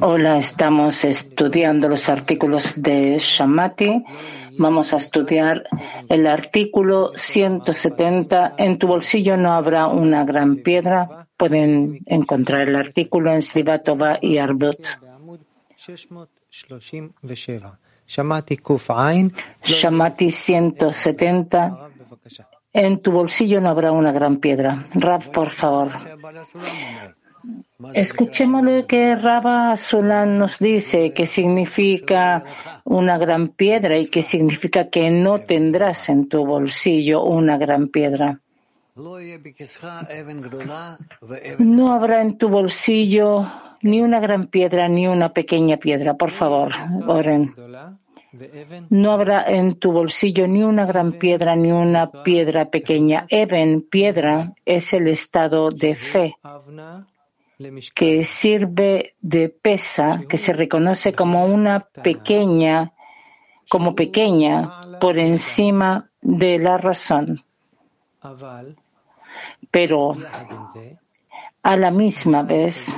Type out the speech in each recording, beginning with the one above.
Hola, estamos estudiando los artículos de Shamati. Vamos a estudiar el artículo 170. En tu bolsillo no habrá una gran piedra. Pueden encontrar el artículo en Svivatova y Arbut. Shamati 170. En tu bolsillo no habrá una gran piedra. Rav, por favor. Escuchemos lo que Rabba Sulan nos dice, que significa una gran piedra y que significa que no tendrás en tu bolsillo una gran piedra. No habrá en tu bolsillo ni una gran piedra ni una pequeña piedra. Por favor, oren. No habrá en tu bolsillo ni una gran piedra ni una piedra pequeña. Even, piedra, es el estado de fe que sirve de pesa, que se reconoce como una pequeña, como pequeña por encima de la razón. Pero a la misma vez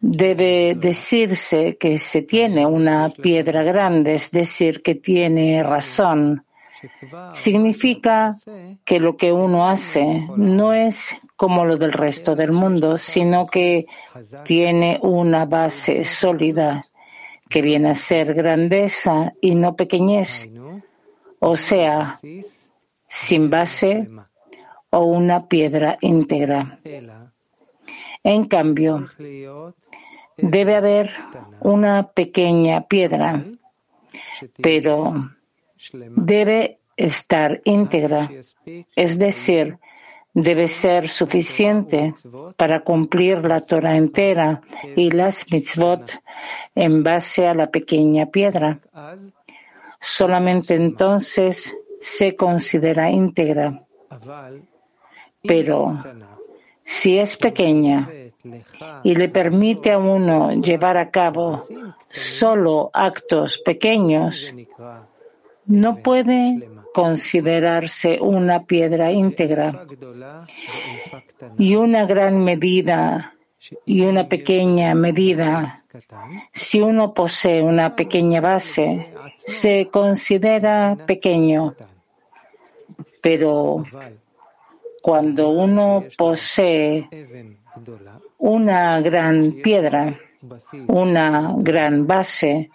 debe decirse que se tiene una piedra grande, es decir, que tiene razón. Significa que lo que uno hace no es como lo del resto del mundo, sino que tiene una base sólida que viene a ser grandeza y no pequeñez, o sea, sin base o una piedra íntegra. En cambio, debe haber una pequeña piedra, pero debe estar íntegra, es decir, debe ser suficiente para cumplir la Torah entera y las mitzvot en base a la pequeña piedra. Solamente entonces se considera íntegra. Pero si es pequeña y le permite a uno llevar a cabo solo actos pequeños, no puede considerarse una piedra íntegra y una gran medida y una pequeña medida. Si uno posee una pequeña base, se considera pequeño. Pero cuando uno posee una gran piedra, una gran base,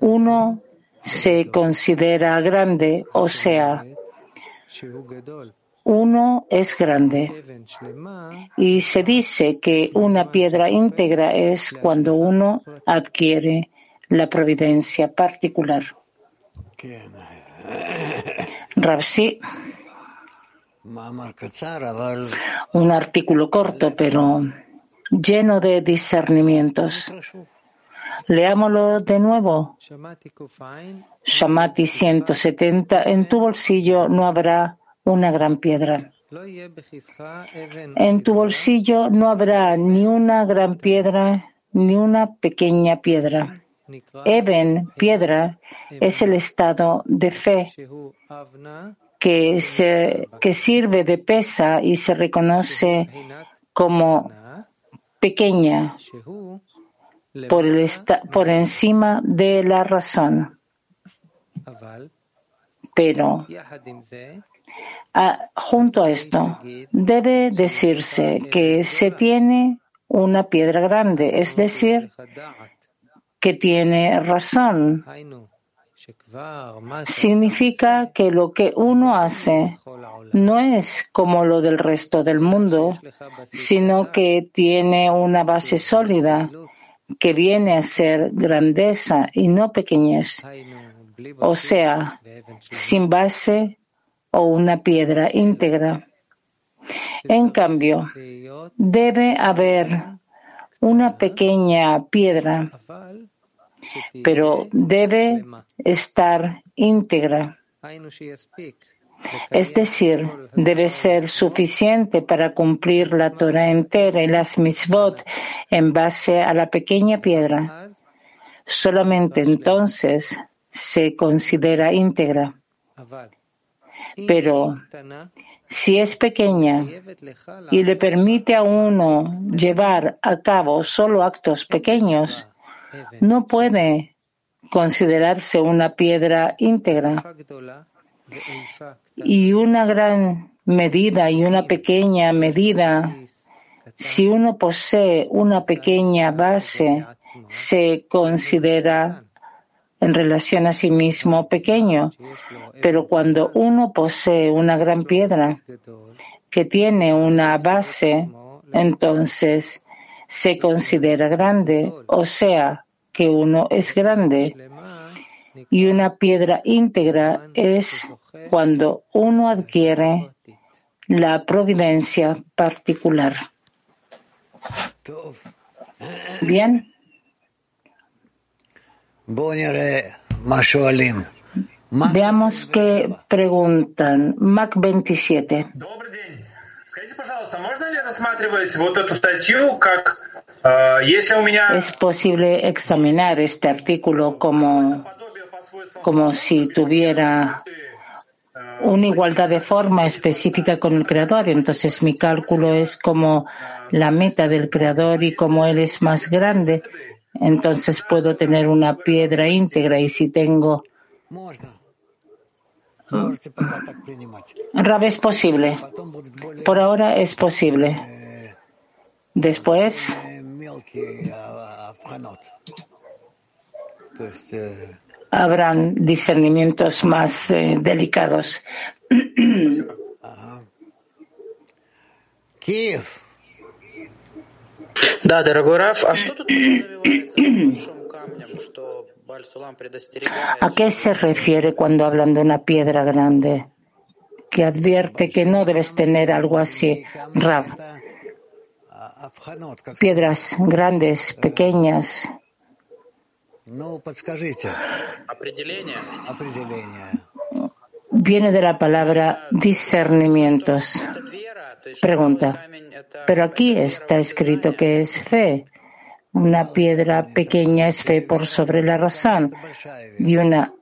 uno se considera grande, o sea, uno es grande. Y se dice que una piedra íntegra es cuando uno adquiere la providencia particular. Ravsi. Un artículo corto, pero lleno de discernimientos. Leámoslo de nuevo. Shamati 170. En tu bolsillo no habrá una gran piedra. En tu bolsillo no habrá ni una gran piedra ni una pequeña piedra. Eben, piedra, es el estado de fe que, se, que sirve de pesa y se reconoce como pequeña por, el por encima de la razón. Pero junto a esto, debe decirse que se tiene una piedra grande, es decir, que tiene razón. Significa que lo que uno hace no es como lo del resto del mundo, sino que tiene una base sólida que viene a ser grandeza y no pequeñez, o sea, sin base o una piedra íntegra. En cambio, debe haber una pequeña piedra, pero debe estar íntegra. Es decir, debe ser suficiente para cumplir la Torah entera y las mitzvot en base a la pequeña piedra. Solamente entonces se considera íntegra. Pero Si es pequeña y le permite a uno llevar a cabo solo actos pequeños, no puede considerarse una piedra íntegra. Y una gran medida y una pequeña medida, si uno posee una pequeña base, se considera en relación a sí mismo pequeño. Pero cuando uno posee una gran piedra que tiene una base, entonces se considera grande, o sea, que uno es grande. Y una piedra íntegra es cuando uno adquiere la providencia particular. Bien. Veamos qué preguntan. Mac 27. ¿Es posible examinar este artículo como, como si tuviera una igualdad de forma específica con el creador? Entonces mi cálculo es como la meta del creador y como él es más grande, entonces puedo tener una piedra íntegra y si tengo Rab es posible. Por ahora es posible. Después habrán discernimientos más eh, delicados. Kiev. ¿A qué se refiere cuando hablan de una piedra grande? Que advierte que no debes tener algo así. Rav. Piedras grandes, pequeñas. Viene de la palabra discernimientos. Pregunta. Pero aquí está escrito que es fe. Una piedra pequeña es fe por sobre la razón. Y una,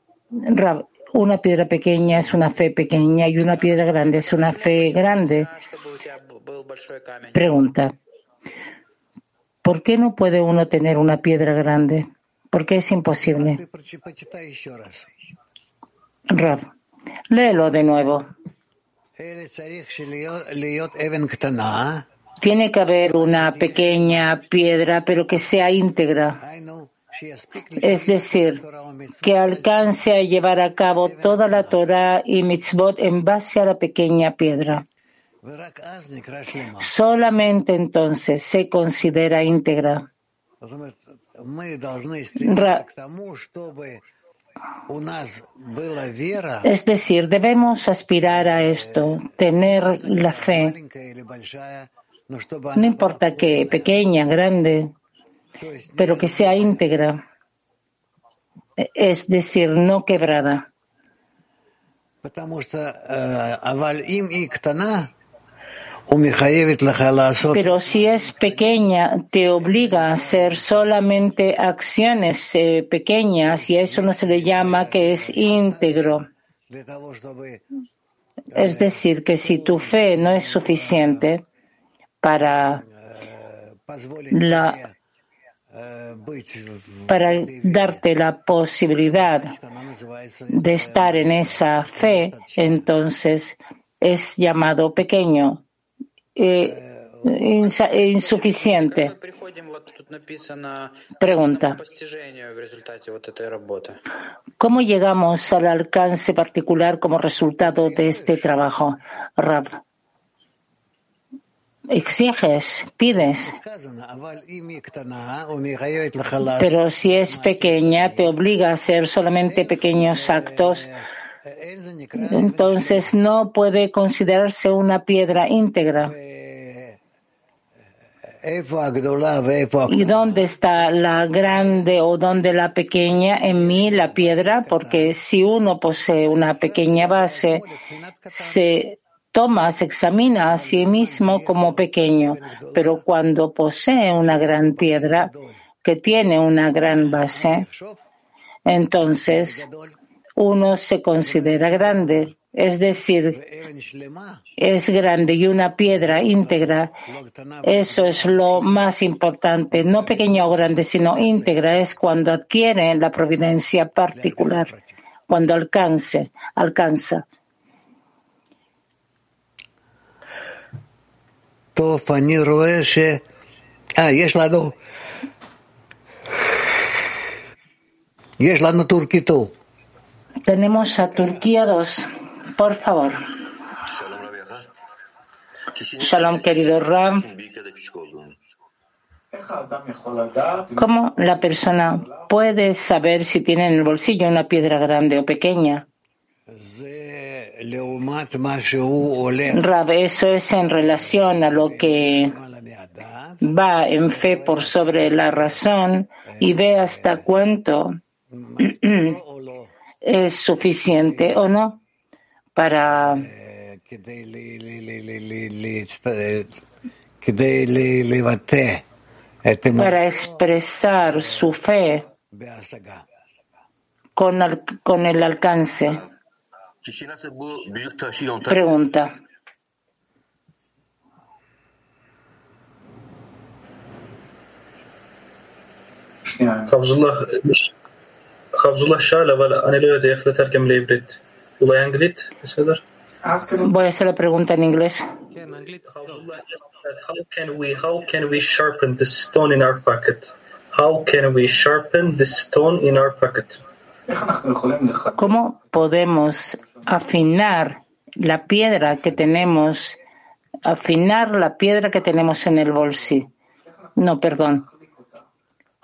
una piedra pequeña es una fe pequeña y una piedra grande es una fe grande. Pregunta. ¿Por qué no puede uno tener una piedra grande? ¿Por qué es imposible? Rav, léelo de nuevo. Tiene que haber una pequeña piedra, pero que sea íntegra. Es decir, que alcance a llevar a cabo toda la Torah y mitzvot en base a la pequeña piedra. Solamente entonces se considera íntegra. Es decir, debemos aspirar a esto, tener la fe. no importa que pequeña, grande, pero que sea íntegra, es decir, no quebrada. Pero si es pequeña, te obliga a hacer solamente acciones eh, pequeñas y a eso no se le llama que es íntegro. Es decir, que si tu fe no es suficiente, para para darte la posibilidad de estar en esa fe, entonces es llamado pequeño, insuficiente. Pregunta. ¿Cómo llegamos al alcance particular como resultado de este trabajo, Rav? exiges, pides. Pero si es pequeña, te obliga a hacer solamente pequeños actos, entonces no puede considerarse una piedra íntegra. ¿Y dónde está la grande o dónde la pequeña? En mí la piedra, porque si uno posee una pequeña base, se toma, se examina a sí mismo como pequeño, pero cuando posee una gran piedra que tiene una gran base, entonces uno se considera grande. es decir, es grande y una piedra íntegra, eso es lo más importante, no pequeña o grande, sino íntegra, es cuando adquiere la providencia particular, cuando alcance, alcanza. Tenemos a Turquía 2. Por favor. Shalom, querido Ram. ¿Cómo la persona puede saber si tiene en el bolsillo una piedra grande o pequeña? Rab, eso es en relación a lo que va en fe por sobre la razón y ve hasta cuánto es suficiente o no para para expresar su fe con, con el alcance. Pregunta. Voy a hacer la pregunta en inglés. How can we sharpen the stone in our pocket? How can we sharpen the stone in our pocket? ¿Cómo podemos afinar la piedra que tenemos afinar la piedra que tenemos en el bolsillo? No, perdón.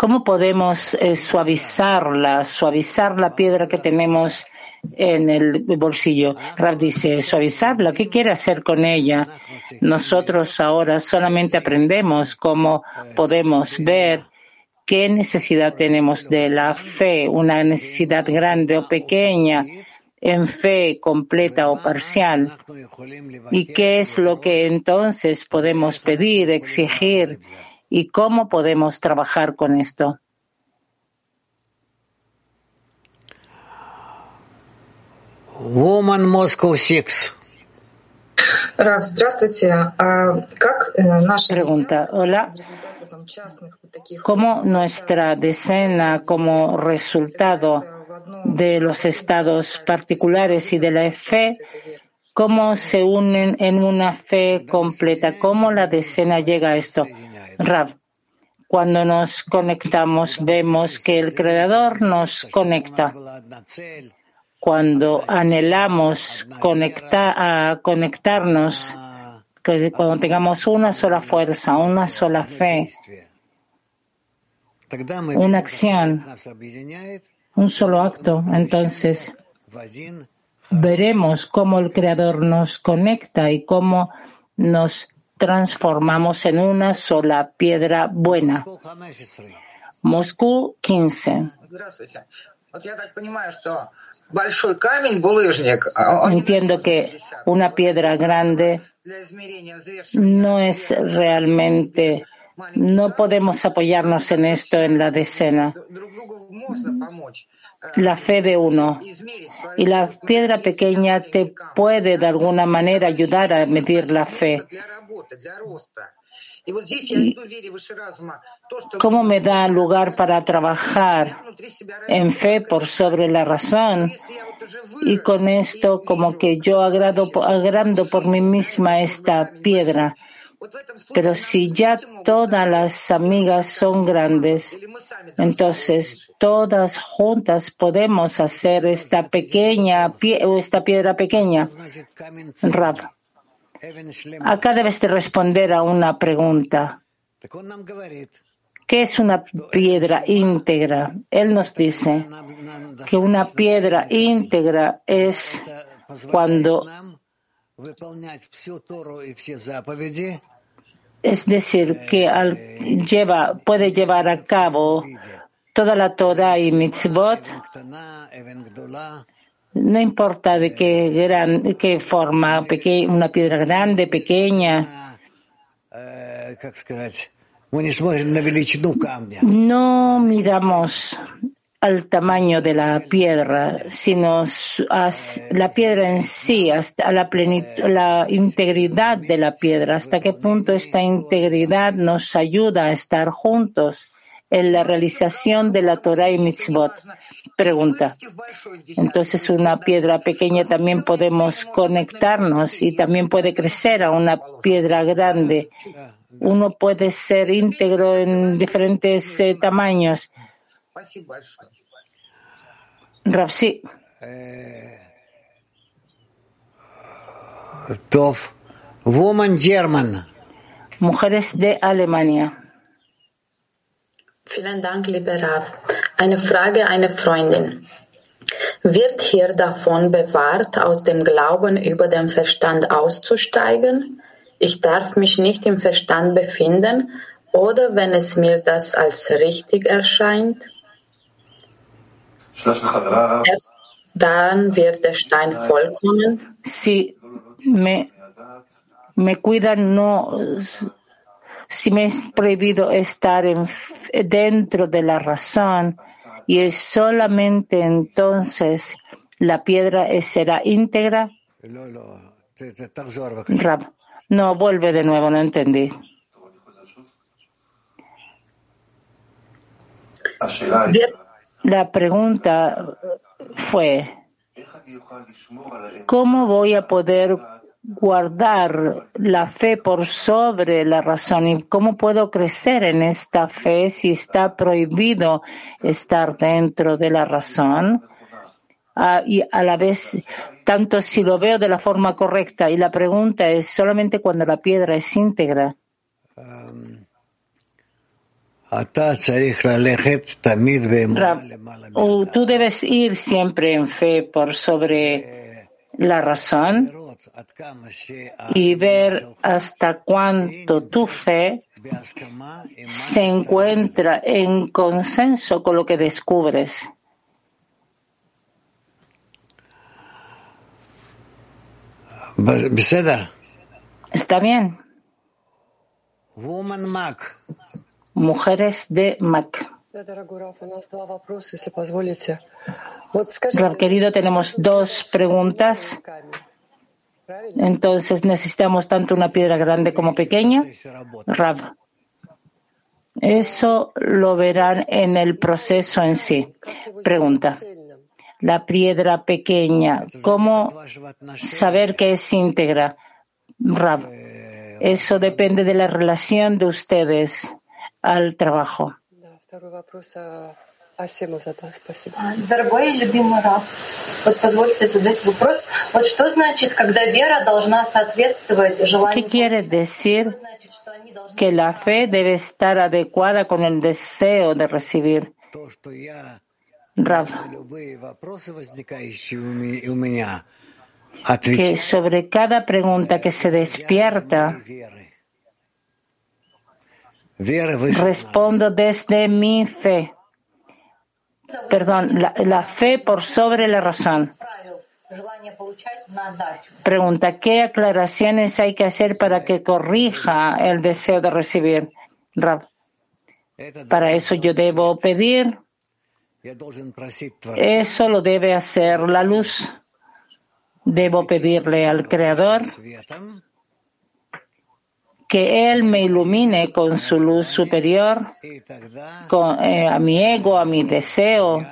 ¿Cómo podemos eh, suavizarla, suavizar la piedra que tenemos en el bolsillo? Rab dice, suavizarla, ¿qué quiere hacer con ella? Nosotros ahora solamente aprendemos cómo podemos ver qué necesidad tenemos de la fe, una necesidad grande o pequeña, en fe completa o parcial. ¿Y qué es lo que entonces podemos pedir, exigir? Y cómo podemos trabajar con esto. Woman Moscow 6. Э, Pregunta, hola. ¿Cómo nuestra decena, como resultado de los estados particulares y de la fe, cómo se unen en una fe completa? ¿Cómo la decena llega a esto? Rav, cuando nos conectamos vemos que el Creador nos conecta. Cuando anhelamos a conectarnos, que cuando tengamos una sola fuerza, una sola fe, una acción, un solo acto, entonces veremos cómo el Creador nos conecta y cómo nos transformamos en una sola piedra buena. Moscú 15. Entiendo que una piedra grande no es realmente, no podemos apoyarnos en esto en la decena la fe de uno. Y la piedra pequeña te puede de alguna manera ayudar a medir la fe. ¿Cómo me da lugar para trabajar en fe por sobre la razón? Y con esto como que yo agrado, agrando por mí misma esta piedra. Pero si ya todas las amigas son grandes, entonces todas juntas podemos hacer esta pequeña o esta piedra pequeña. Rab. Acá debes de responder a una pregunta. ¿Qué es una piedra íntegra? Él nos dice que una piedra íntegra es cuando es decir, que lleva, puede llevar a cabo toda la Torah y mitzvot, no importa de qué, gran, qué forma, una piedra grande, pequeña. No miramos al tamaño de la piedra, sino a la piedra en sí, hasta la, la integridad de la piedra, hasta qué punto esta integridad nos ayuda a estar juntos en la realización de la Torah y Mitzvot. Pregunta. Entonces, una piedra pequeña también podemos conectarnos y también puede crecer a una piedra grande. Uno puede ser íntegro en diferentes eh, tamaños. Rav, sí. Woman German. Mujeres de Alemania. Vielen Dank, lieber Rav. Eine Frage einer Freundin. Wird hier davon bewahrt, aus dem Glauben über den Verstand auszusteigen? Ich darf mich nicht im Verstand befinden, oder wenn es mir das als richtig erscheint? Erst dann wird der Stein vollkommen. Si me, me cuidan, no si me es prohibido estar en, dentro de la razón y es solamente entonces la piedra será íntegra. no, vuelve de nuevo, no entendí. La pregunta fue, ¿cómo voy a poder guardar la fe por sobre la razón y cómo puedo crecer en esta fe si está prohibido estar dentro de la razón ah, y a la vez tanto si lo veo de la forma correcta y la pregunta es solamente cuando la piedra es íntegra. Tú debes ir siempre en fe por sobre la razón y ver hasta cuánto tu fe se encuentra en consenso con lo que descubres. Está bien. Mujeres de Mac. querido, tenemos dos preguntas. Entonces necesitamos tanto una piedra grande como pequeña. Rav. Eso lo verán en el proceso en sí. Pregunta. La piedra pequeña, ¿cómo saber que es íntegra? Rav. Eso depende de la relación de ustedes al trabajo. Дорогой и любимый Раф, вот позвольте задать вопрос. Вот что значит, когда вера должна соответствовать желанию? ¿Qué quiere decir que la fe debe estar adecuada con el deseo de recibir? Rav, que sobre cada pregunta que se despierta, respondo desde mi fe perdón, la, fe por sobre la razón. Pregunta, ¿qué aclaraciones hay que hacer para que corrija el deseo de recibir? Para eso yo debo pedir. Eso lo debe hacer la luz. Debo pedirle al Creador que Él me ilumine con su luz superior, con, eh, a mi ego, a mi deseo.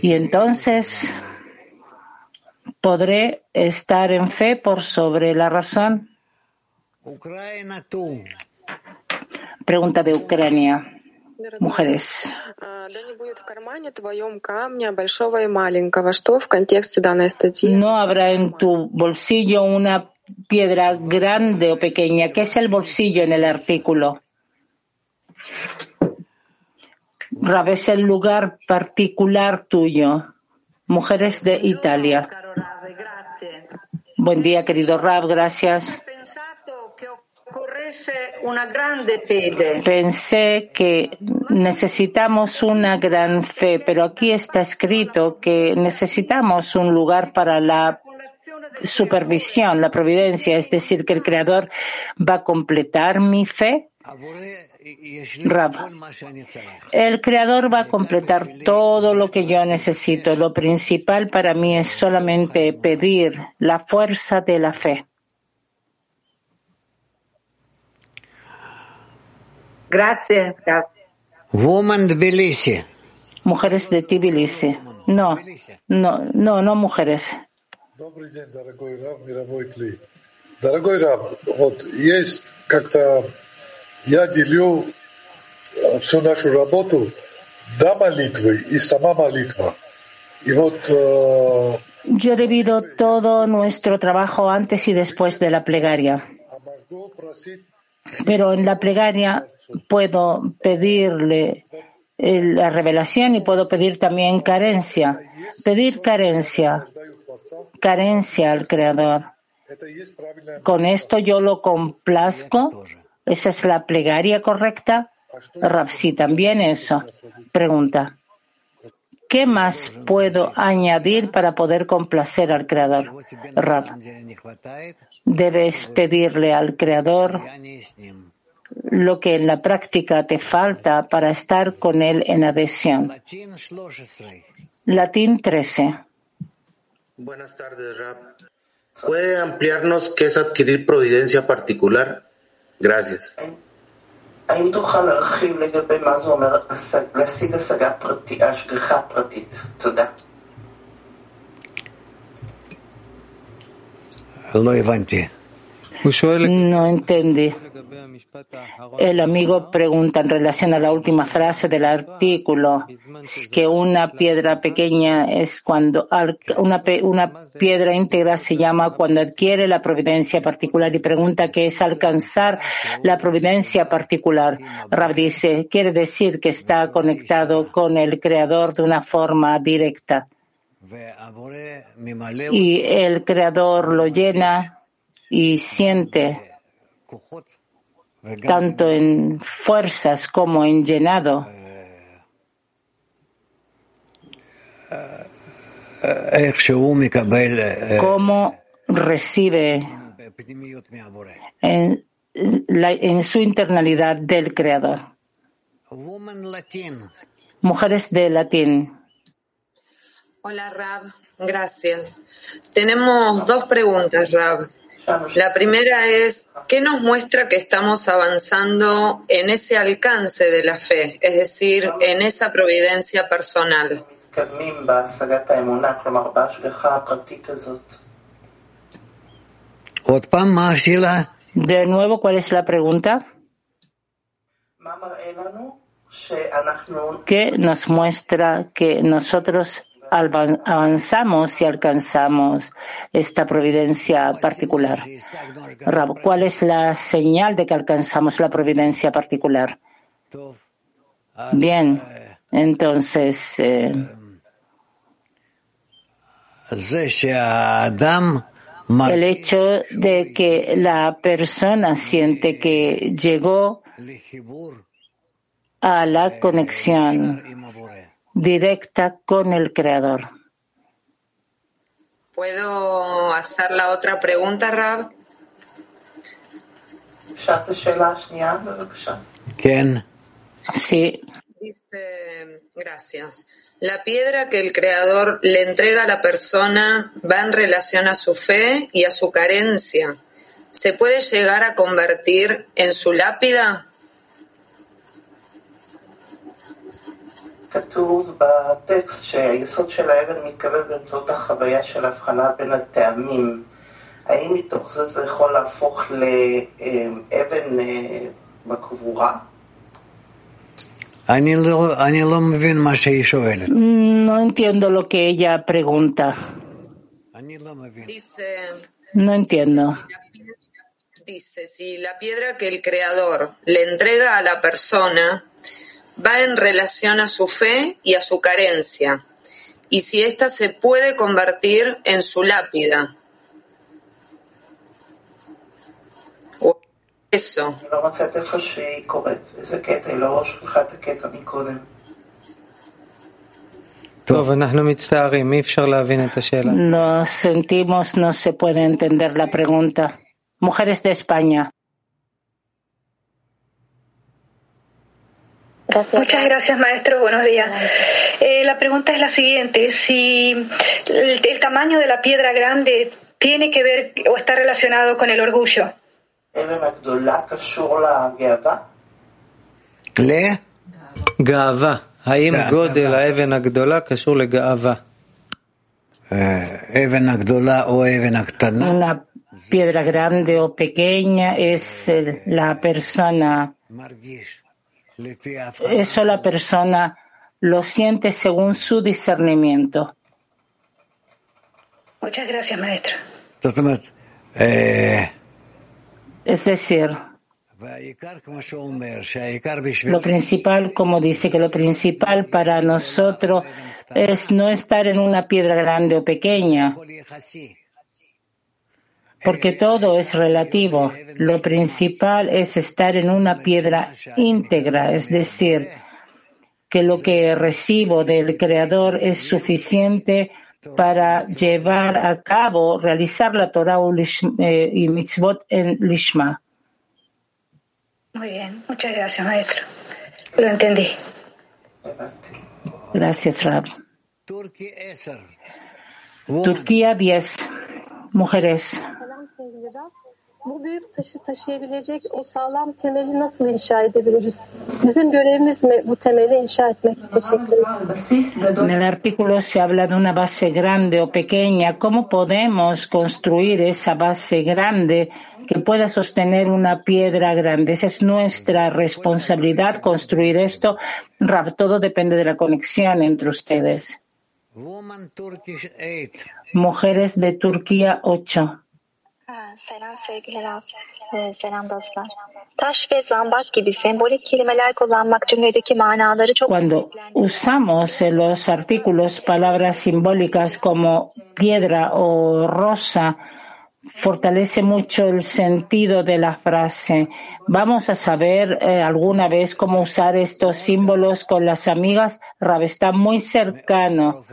Y entonces podré estar en fe por sobre la razón. Pregunta de Ucrania. Mujeres. No habrá en tu bolsillo una piedra grande o pequeña. ¿Qué es el bolsillo en el artículo? Rab es el lugar particular tuyo. Mujeres de Italia. Buen día, querido Rab, gracias. Pensé que necesitamos una gran fe, pero aquí está escrito que necesitamos un lugar para la supervisión, la providencia, es decir, que el Creador va a completar mi fe. El Creador va a completar todo lo que yo necesito. Lo principal para mí es solamente pedir la fuerza de la fe. Gracias. Woman Tbilisi. Mujeres de Tbilisi. No, no, no, no mujeres. Добрый день, дорогой Рав, мировой клей. Дорогой Рав, вот есть как-то, я делю всю нашу работу до молитвы и сама молитва. И вот... Yo divido todo nuestro trabajo antes y después de la plegaria. Pero en la plegaria puedo pedirle la revelación y puedo pedir también carencia. Pedir carencia, carencia al Creador. Con esto yo lo complazco. ¿Esa es la plegaria correcta? Rab, sí, también eso. Pregunta. ¿Qué más puedo añadir para poder complacer al Creador? Rab, debes pedirle al Creador lo que en la práctica te falta para estar con Él en adhesión. Latín 13. Buenas tardes, Rab. ¿Puede ampliarnos qué es adquirir providencia particular? Gracias. No entendí. El amigo pregunta en relación a la última frase del artículo que una piedra pequeña es cuando una, piedra íntegra se llama cuando adquiere la providencia particular y pregunta qué es alcanzar la providencia particular. Rab dice, quiere decir que está conectado con el creador de una forma directa. Y el creador lo llena y siente tanto en fuerzas como en llenado. Cómo recibe en, en su internalidad del Creador. Mujeres de latín. Hola Rab, gracias. Tenemos dos preguntas, Rab. La primera es, ¿qué nos muestra que estamos avanzando en ese alcance de la fe, es decir, en esa providencia personal? De nuevo, ¿cuál es la pregunta? ¿Qué nos muestra que nosotros avanzamos y alcanzamos esta providencia particular. ¿cuál es la señal de que alcanzamos la providencia particular? Bien, entonces. Eh, el hecho de que la persona siente que llegó a la conexión directa con el Creador. ¿Puedo hacer la otra pregunta, Rab? ¿Quién? Sí. Dice, gracias. La piedra que el Creador le entrega a la persona va en relación a su fe y a su carencia. ¿Se puede llegar a convertir en su lápida? כתוב בטקסט שהיסוד של האבן מתקבל באמצעות החוויה של הבחנה בין הטעמים. האם מתוך זה זה יכול להפוך לאבן בקבורה? אני לא, אני לא מבין מה שהיא שואלת. No entiendo lo que ella pregunta. אני לא מבין. No entiendo. Dice, si la piedra que el creador le entrega a la persona va en relación a su fe y a su carencia, y si ésta se puede convertir en su lápida. eso. Nos sentimos, no se puede entender la pregunta. Mujeres de España. Muchas gracias, maestro. Buenos días. Eh, la pregunta es la siguiente. Si el, el, tamaño de la piedra grande tiene que ver o está relacionado con el orgullo. גאווה. האם גודל האבן הגדולה קשור לגאווה? אבן הגדולה או האבן הקטנה? Una piedra grande o pequeña es la persona. eso la persona lo siente según su discernimiento. Muchas gracias, maestro. Es decir, lo principal, como dice, que lo principal para nosotros es no estar en una piedra grande o pequeña, porque todo es relativo. Lo principal es estar en una piedra íntegra, es decir, que lo que recibo del Creador es suficiente para llevar a cabo, realizar la Torah y mitzvot en Lishma. Muy bien, muchas gracias, maestro. Lo entendí. Gracias, Rab. Turquía 10. Mujeres. Bu büyük taşı taşıyabilecek o sağlam temeli nasıl inşa edebiliriz? Bizim görevimiz mi bu temeli inşa etmek? Teşekkür ederim. En el artículo se habla de una base grande o pequeña. ¿Cómo podemos construir esa base grande que pueda sostener una piedra grande? Esa es nuestra responsabilidad, construir esto. Rab, todo depende de la conexión entre ustedes. Mujeres de Turquía 8. Selam sevgili Raf. Ee, selam dostlar. Taş ve zambak gibi sembolik kelimeler kullanmak cümledeki manaları çok Cuando usamos en los artículos palabras simbólicas como piedra o rosa, fortalece mucho el sentido de la frase. Vamos a saber eh, alguna vez cómo usar estos símbolos con las amigas. Rab está muy cercano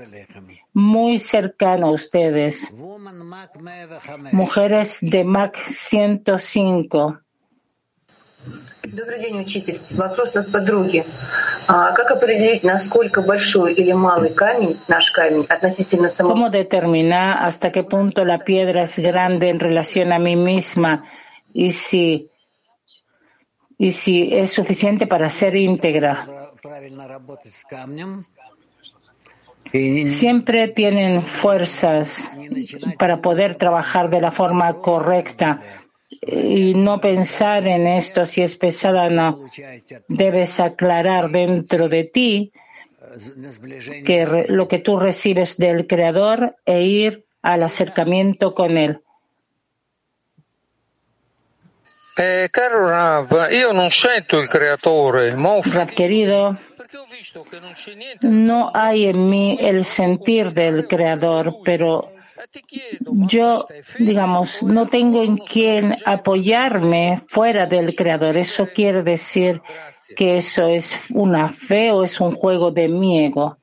muy cercano a ustedes. Mujeres de MAC 105. Добрый день, учитель. Вопрос от подруги. А как определить, насколько большой или малый камень, наш камень, относительно самого... ¿Cómo determinar hasta qué punto la piedra es grande en relación a mí misma y si, y si es suficiente para ser íntegra? siempre tienen fuerzas para poder trabajar de la forma correcta y no pensar en esto si es pesada o no. Debes aclarar dentro de ti que lo que tú recibes del Creador e ir al acercamiento con Él. Eh, caro Rav, io non sento il creatore, ma Rav querido, no hay en mí el sentir del Creador, pero yo, digamos, no tengo en quién apoyarme fuera del Creador. Eso quiere decir que eso es una fe o es un juego de mi ego.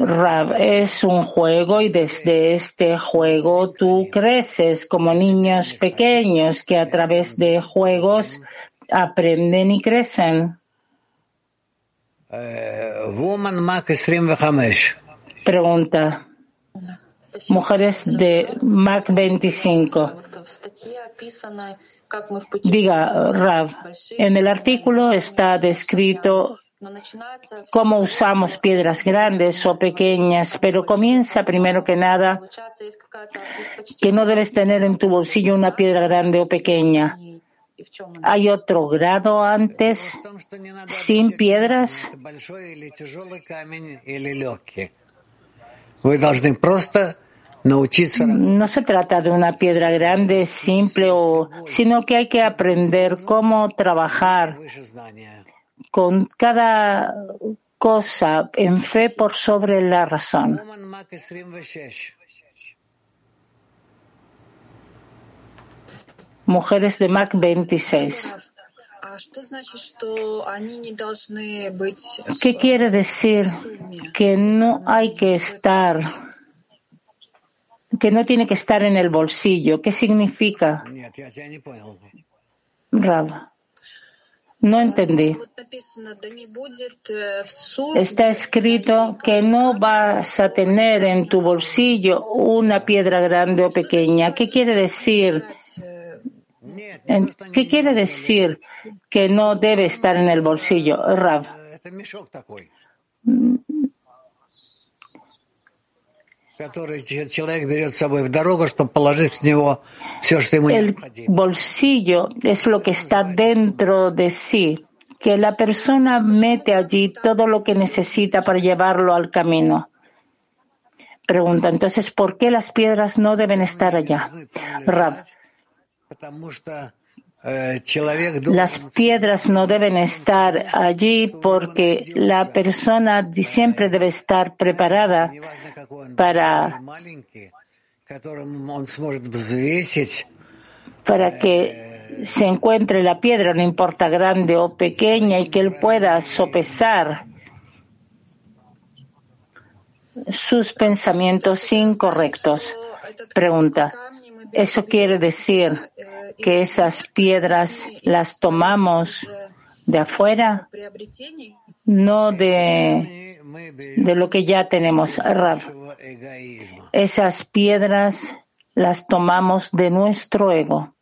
Rab, es un juego y desde este juego tú creces como niños pequeños que a través de juegos aprenden y crecen. Pregunta. Mujeres de Mac 25. Diga, Rav, en el artículo está descrito cómo usamos piedras grandes o pequeñas, pero comienza primero que nada que no debes tener en tu bolsillo una piedra grande o pequeña. ¿Hay otro grado antes sin piedras? No se trata de una piedra grande, simple, sino que hay que aprender cómo trabajar con cada cosa en fe por sobre la razón. Mujeres de Mac 26. ¿Qué quiere decir que no hay que estar, que no tiene que estar en el bolsillo? ¿Qué significa? Rav. No entendí. Está escrito que no vas a tener en tu bolsillo una piedra grande o pequeña. ¿Qué quiere decir? ¿Qué quiere decir que no debe estar en el bolsillo? Rav. El bolsillo es lo que está dentro de sí, que la persona mete allí todo lo que necesita para llevarlo al camino. Pregunta, entonces, ¿por qué las piedras no deben estar allá? Rab. Las piedras no deben estar allí porque la persona siempre debe estar preparada para, para que se encuentre la piedra, no importa grande o pequeña, y que él pueda sopesar sus pensamientos incorrectos. Pregunta, ¿eso quiere decir que esas piedras las tomamos de afuera? No de, de lo que ya tenemos. Esas piedras las tomamos de nuestro ego.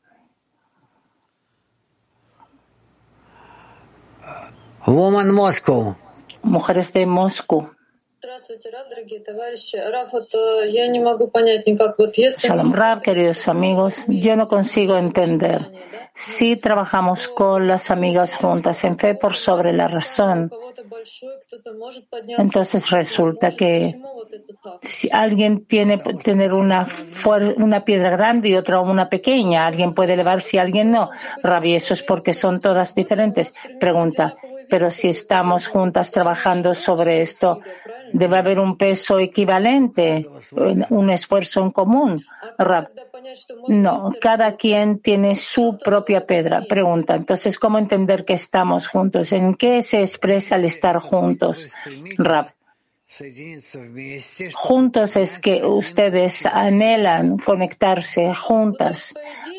Woman Moscow. Mujeres de Moscú. Shalom Rab, queridos amigos, yo no consigo entender. Si trabajamos con las amigas juntas en fe por sobre la razón, entonces resulta que si alguien tiene tener una, una piedra grande y otra una pequeña, alguien puede elevarse y alguien no. Rabbi, eso es porque son todas diferentes. Pregunta, pero si estamos juntas trabajando sobre esto, debe haber un peso equivalente, un esfuerzo en común. No, cada quien tiene su propia piedra. Pregunta, entonces, ¿cómo entender que estamos juntos? ¿En qué se expresa el estar juntos? Rab. Juntos es que ustedes anhelan conectarse juntas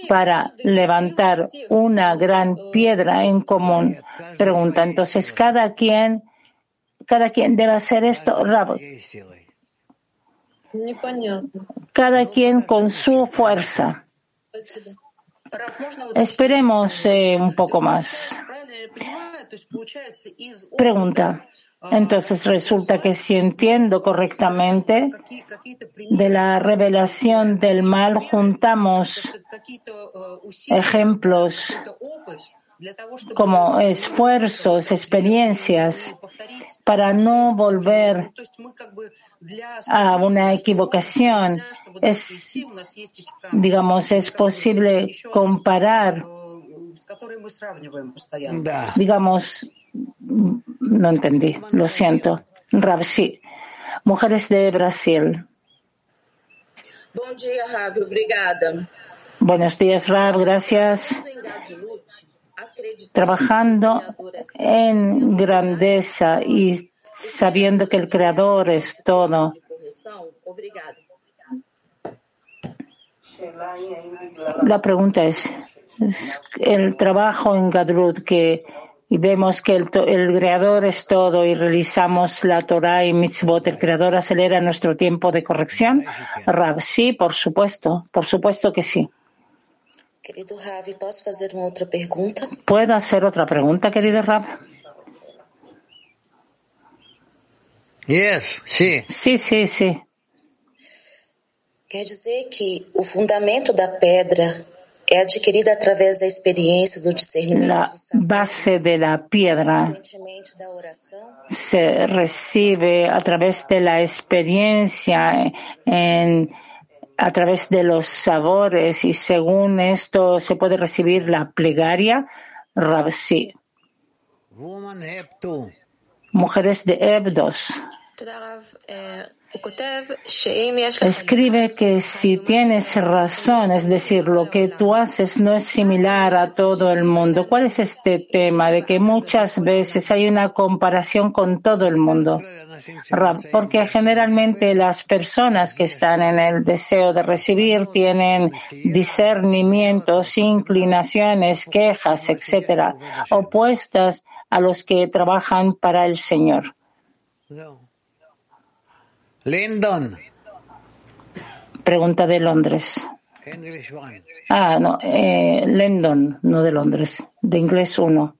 para levantar una gran piedra en común. Pregunta, entonces, cada quien cada quien debe hacer esto, Rab. Cada quien con su fuerza. Esperemos eh, un poco más. Pregunta. Entonces resulta que si entiendo correctamente, de la revelación del mal juntamos ejemplos como esfuerzos, experiencias para no volver a una equivocación. Es, digamos, es posible comparar, digamos, no entendí, lo siento. Rav, sí. Mujeres de Brasil. Buenos días, Rav, gracias trabajando en grandeza y sabiendo que el Creador es todo. La pregunta es, el trabajo en Gadrut que y vemos que el, el, Creador es todo y realizamos la Torah y Mitzvot, ¿el Creador acelera nuestro tiempo de corrección? Rab, sí, por supuesto, por supuesto que sí. ¿Puedo hacer otra pregunta, querido Rav? Yes, sí. Sí, sí, sí. Quer dizer que o fundamento da pedra é adquirido através da experiência do discernimento. La base de la piedra se recibe a través de la experiencia en a través de los sabores y según esto se puede recibir la plegaria Rabsi. Mujeres de Ebdos. Escribe que si tienes razón, es decir, lo que tú haces no es similar a todo el mundo. ¿Cuál es este tema de que muchas veces hay una comparación con todo el mundo? Porque generalmente las personas que están en el deseo de recibir tienen discernimientos, inclinaciones, quejas, etcétera, opuestas a los que trabajan para el Señor. London. Pregunta de Londres. Ah, no, eh, London, no de Londres, de inglés uno.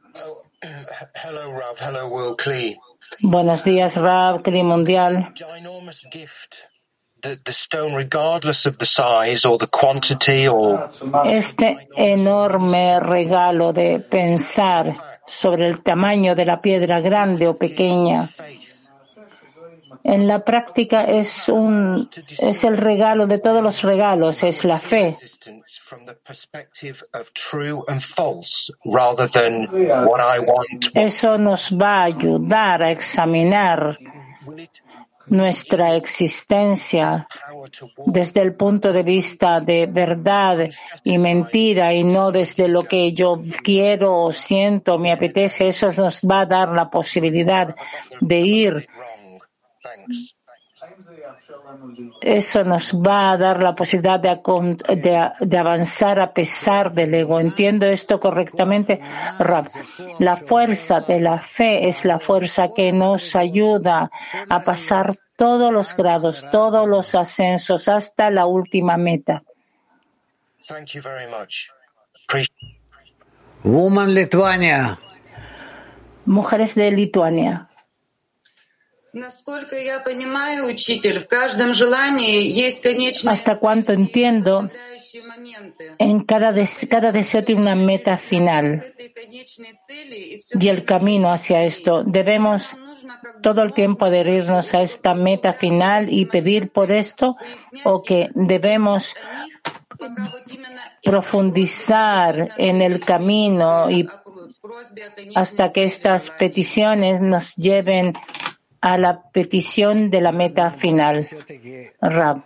Hello, Rav. Hello, World. Buenos días, Rav, Kli Mundial. Este enorme regalo de pensar sobre el tamaño de la piedra grande o pequeña en la práctica es un es el regalo de todos los regalos, es la fe. Eso nos va a ayudar a examinar nuestra existencia desde el punto de vista de verdad y mentira y no desde lo que yo quiero o siento, me apetece. Eso nos va a dar la posibilidad de ir eso nos va a dar la posibilidad de, avanzar a pesar del ego. ¿Entiendo esto correctamente, La fuerza de la fe es la fuerza que nos ayuda a pasar todos los grados, todos los ascensos hasta la última meta. Woman Lituania. Mujeres de Lituania. Hasta cuanto entiendo, en cada, cada deseo tiene una meta final y el camino hacia esto. Debemos todo el tiempo adherirnos a esta meta final y pedir por esto o que debemos profundizar en el camino y hasta que estas peticiones nos lleven a la petición de la meta final. Rab.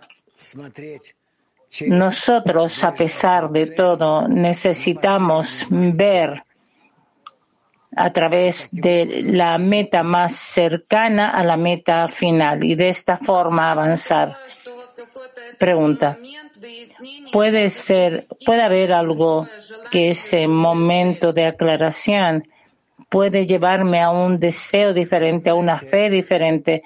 Nosotros, a pesar de todo, necesitamos ver a través de la meta más cercana a la meta final y de esta forma avanzar. Pregunta. Puede ser, puede haber algo que ese momento de aclaración puede llevarme a un deseo diferente, a una fe diferente.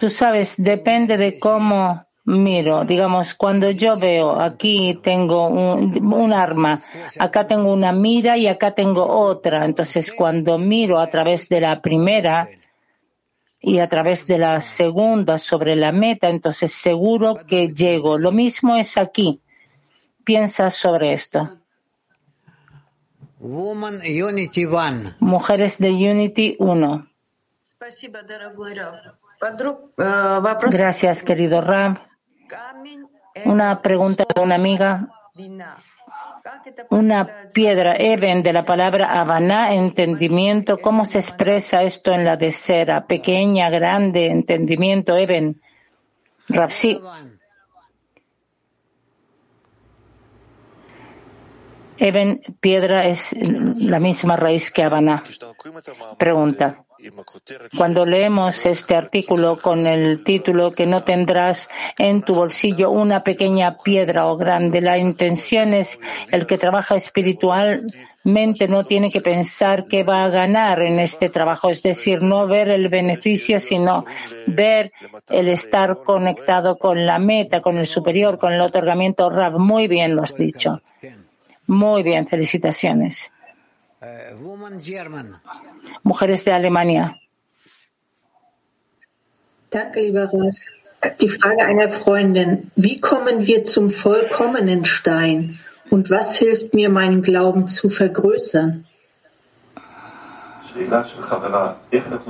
Tú sabes, depende de cómo miro. Digamos, cuando yo veo aquí tengo un, un, arma, acá tengo una mira y acá tengo otra. Entonces, cuando miro a través de la primera y a través de la segunda sobre la meta, entonces seguro que llego. Lo mismo es aquí piensas sobre esto? Mujeres de Unity 1. Gracias, querido Ram. Una pregunta de una amiga. Una piedra, Even, de la palabra Havana, entendimiento. ¿Cómo se expresa esto en la de cera? Pequeña, grande, entendimiento, Even. Rapsi. Even piedra es la misma raíz que Habana. Pregunta. Cuando leemos este artículo con el título que no tendrás en tu bolsillo una pequeña piedra o grande, la intención es el que trabaja espiritualmente no tiene que pensar que va a ganar en este trabajo, es decir, no ver el beneficio, sino ver el estar conectado con la meta, con el superior, con el otorgamiento RAV. Muy bien lo has dicho. Muy bien, felicitaciones. Mujeres de Alemania. Danke, lieber Ralf. Die Frage einer Freundin. Wie kommen wir zum vollkommenen Stein? Und was hilft mir, meinen Glauben zu vergrößern?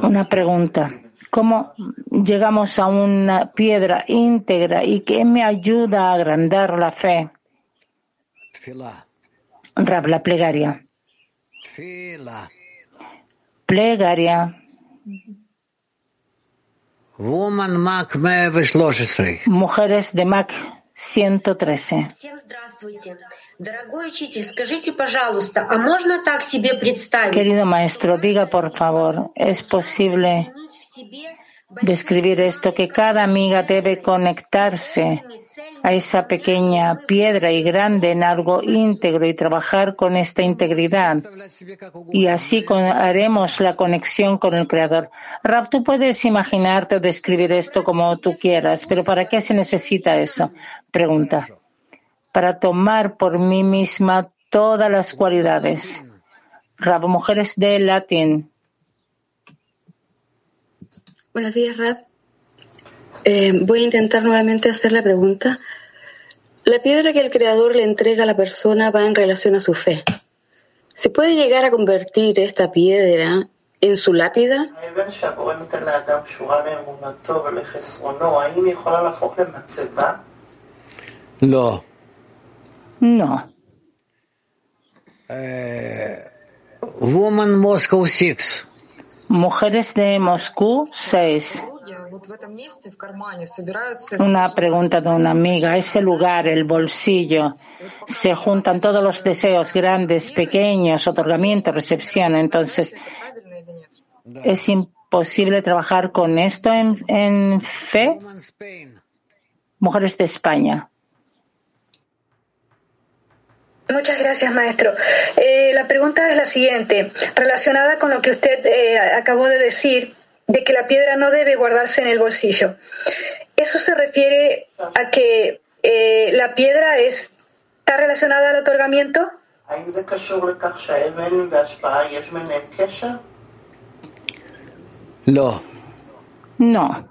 Una pregunta. ¿Cómo llegamos a una piedra íntegra y qué me ayuda a agrandar la fe? Rab, la plegaria. Plegaria. Mujeres de Mac 113. Querido maestro, diga por favor, ¿es posible describir esto que cada amiga debe conectarse a esa pequeña piedra y grande en algo íntegro y trabajar con esta integridad. Y así haremos la conexión con el Creador. Rab, tú puedes imaginarte o describir esto como tú quieras, pero ¿para qué se necesita eso? Pregunta. Para tomar por mí misma todas las cualidades. Rab, mujeres de latín. Buenos días, Rab. Eh, voy a intentar nuevamente hacer la pregunta. La piedra que el Creador le entrega a la persona va en relación a su fe. ¿Se puede llegar a convertir esta piedra en su lápida? No. No. Eh, woman Moscow 6. Mujeres de Moscú 6. Una pregunta de una amiga. Ese lugar, el bolsillo, se juntan todos los deseos grandes, pequeños, otorgamiento, recepción. Entonces, ¿es imposible trabajar con esto en, en fe? Mujeres de España. Muchas gracias, maestro. Eh, la pregunta es la siguiente, relacionada con lo que usted eh, acabó de decir de que la piedra no debe guardarse en el bolsillo. ¿Eso se refiere a que eh, la piedra está relacionada al otorgamiento? No. No.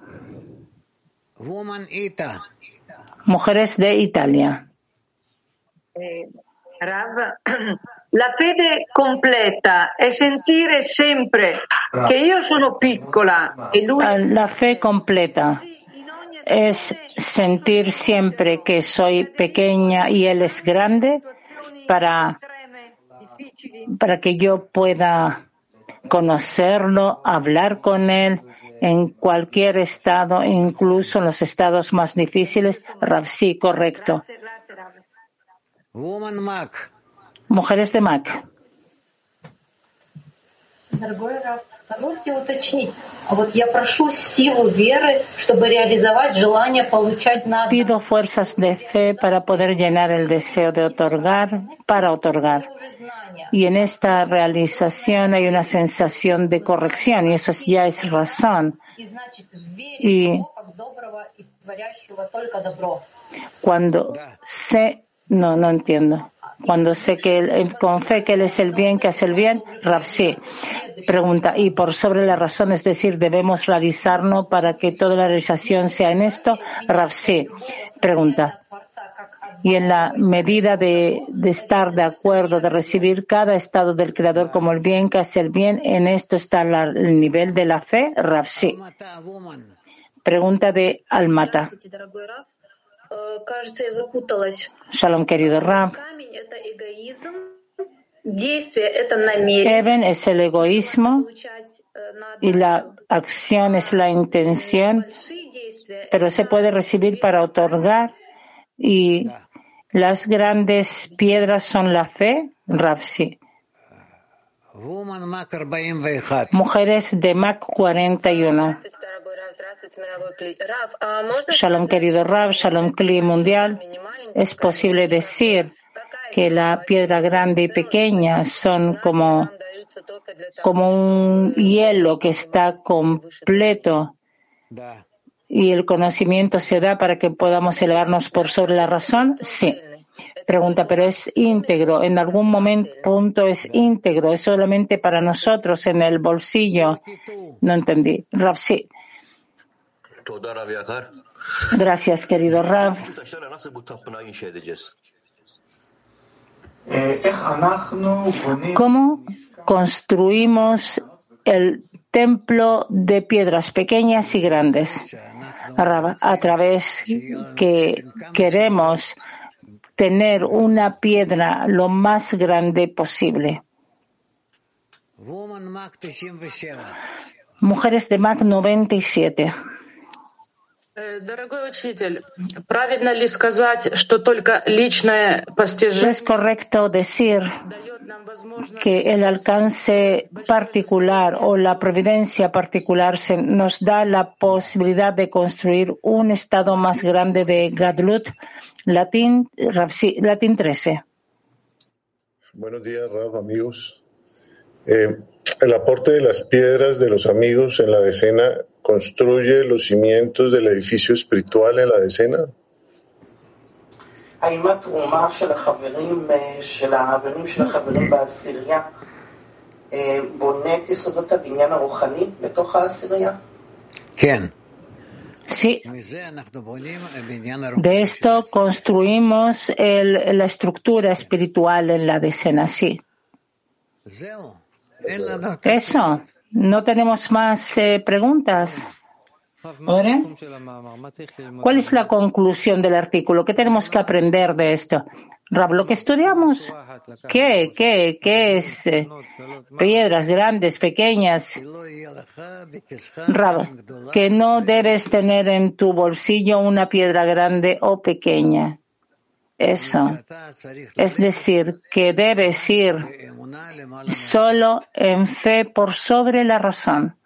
Mujeres de Italia. Eh, la fede completa è sentire sempre che io sono piccola e lui... La fe completa es sentir siempre que soy pequeña y él es grande para, para que yo pueda conocerlo, hablar con él en cualquier estado, incluso en los estados más difíciles. Sí, correcto. Mujeres de Mac. Pido fuerzas de fe para poder llenar el deseo de otorgar, para otorgar. Y en esta realización hay una sensación de corrección y eso ya es razón. Y cuando sé no, no entiendo. Cuando sé que él, con fe que él es el bien, que hace el bien, Rafsi pregunta, y por sobre la razón, es decir, debemos realizarnos para que toda la realización sea en esto, Rafsi pregunta. Y en la medida de, de, estar de acuerdo, de recibir cada estado del Creador como el bien, que hace el bien, en esto está la, el nivel de la fe, Rafsi. Pregunta de Almata. Shalom, querido Rab. Even es el egoísmo y la acción es la intención, pero se puede recibir para otorgar y las grandes piedras son la fe, Ravsi. Mujeres de Mac 41. Shalom, querido Rav, Shalom Kli mundial. Es posible decir que la piedra grande y pequeña son como, como un hielo que está completo y el conocimiento se da para que podamos elevarnos por sobre la razón? Sí. Pregunta, pero es íntegro. En algún momento, punto es íntegro. Es solamente para nosotros en el bolsillo. No entendí. Rav, sí. Gracias, querido Rav. ¿Cómo construimos el templo de piedras pequeñas y grandes? A través que queremos tener una piedra lo más grande posible. Mujeres de Mac 97. Es correcto decir que el alcance particular o la providencia particular se nos da la posibilidad de construir un estado más grande de Gadlut, Latín, Latín 13. Buenos días, Raf, amigos. Eh, el aporte de las piedras de los amigos en la decena construye los cimientos del edificio espiritual en la decena? ¿Quién? Sí. De esto construimos el, la estructura espiritual en la decena, sí. Eso. No tenemos más eh, preguntas. ¿Cuál es la conclusión del artículo? ¿Qué tenemos que aprender de esto? Rab, lo que estudiamos, ¿qué, qué, qué es? eh, piedras grandes, pequeñas. Rab, que no debes tener en tu bolsillo una piedra grande o pequeña. Eso. Es decir, que debes ir solo en fe por sobre la razón.